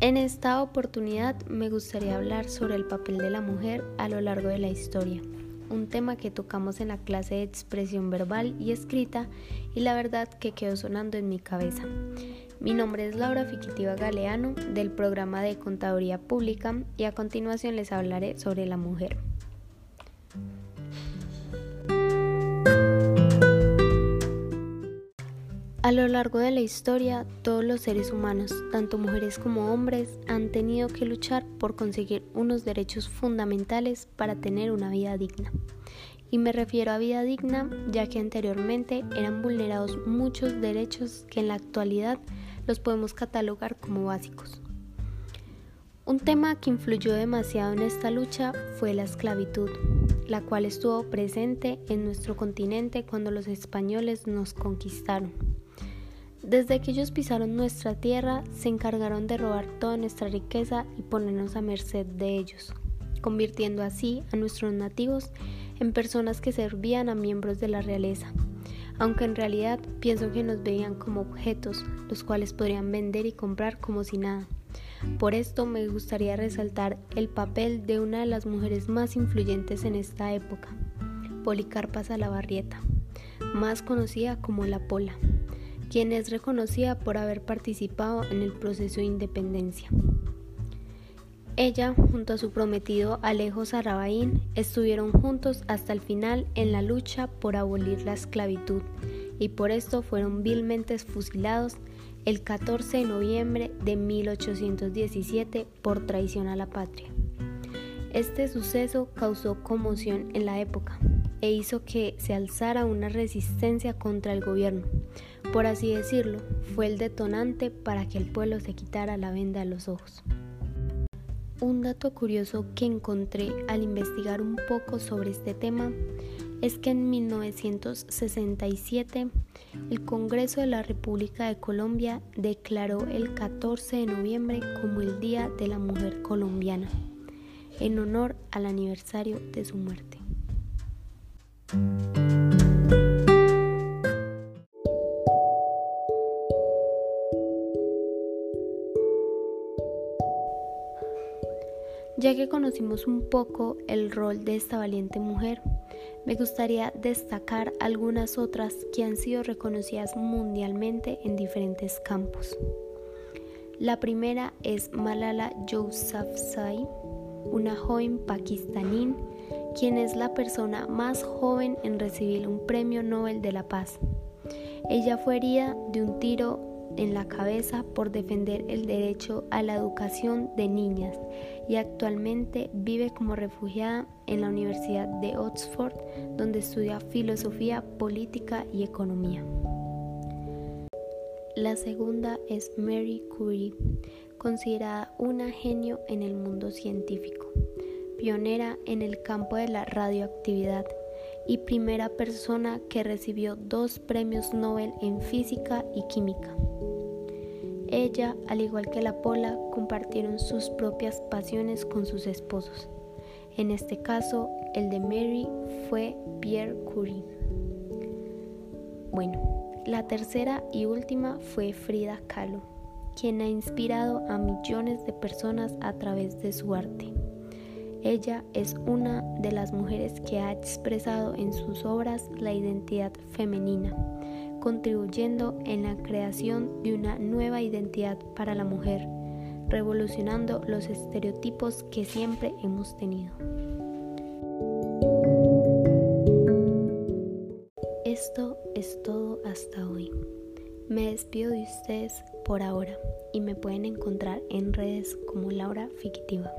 En esta oportunidad me gustaría hablar sobre el papel de la mujer a lo largo de la historia, un tema que tocamos en la clase de expresión verbal y escrita y la verdad que quedó sonando en mi cabeza. Mi nombre es Laura Fiquitiva Galeano del programa de Contaduría Pública y a continuación les hablaré sobre la mujer. A lo largo de la historia, todos los seres humanos, tanto mujeres como hombres, han tenido que luchar por conseguir unos derechos fundamentales para tener una vida digna. Y me refiero a vida digna ya que anteriormente eran vulnerados muchos derechos que en la actualidad los podemos catalogar como básicos. Un tema que influyó demasiado en esta lucha fue la esclavitud, la cual estuvo presente en nuestro continente cuando los españoles nos conquistaron. Desde que ellos pisaron nuestra tierra, se encargaron de robar toda nuestra riqueza y ponernos a merced de ellos, convirtiendo así a nuestros nativos en personas que servían a miembros de la realeza, aunque en realidad pienso que nos veían como objetos, los cuales podrían vender y comprar como si nada. Por esto me gustaría resaltar el papel de una de las mujeres más influyentes en esta época, Policarpa Salabarrieta, más conocida como la Pola quien es reconocida por haber participado en el proceso de independencia. Ella, junto a su prometido Alejo Sarabaín, estuvieron juntos hasta el final en la lucha por abolir la esclavitud y por esto fueron vilmente fusilados el 14 de noviembre de 1817 por traición a la patria. Este suceso causó conmoción en la época e hizo que se alzara una resistencia contra el gobierno, por así decirlo, fue el detonante para que el pueblo se quitara la venda de los ojos. Un dato curioso que encontré al investigar un poco sobre este tema es que en 1967 el Congreso de la República de Colombia declaró el 14 de noviembre como el Día de la Mujer Colombiana, en honor al aniversario de su muerte. Ya que conocimos un poco el rol de esta valiente mujer, me gustaría destacar algunas otras que han sido reconocidas mundialmente en diferentes campos. La primera es Malala Yousafzai, una joven pakistaní quien es la persona más joven en recibir un premio Nobel de la Paz. Ella fue herida de un tiro en la cabeza por defender el derecho a la educación de niñas y actualmente vive como refugiada en la Universidad de Oxford donde estudia filosofía, política y economía. La segunda es Mary Curie, considerada una genio en el mundo científico, pionera en el campo de la radioactividad y primera persona que recibió dos premios Nobel en física y química. Ella, al igual que la Pola, compartieron sus propias pasiones con sus esposos. En este caso, el de Mary fue Pierre Curie. Bueno, la tercera y última fue Frida Kahlo, quien ha inspirado a millones de personas a través de su arte. Ella es una de las mujeres que ha expresado en sus obras la identidad femenina contribuyendo en la creación de una nueva identidad para la mujer, revolucionando los estereotipos que siempre hemos tenido. Esto es todo hasta hoy. Me despido de ustedes por ahora y me pueden encontrar en redes como Laura Fiquitiva.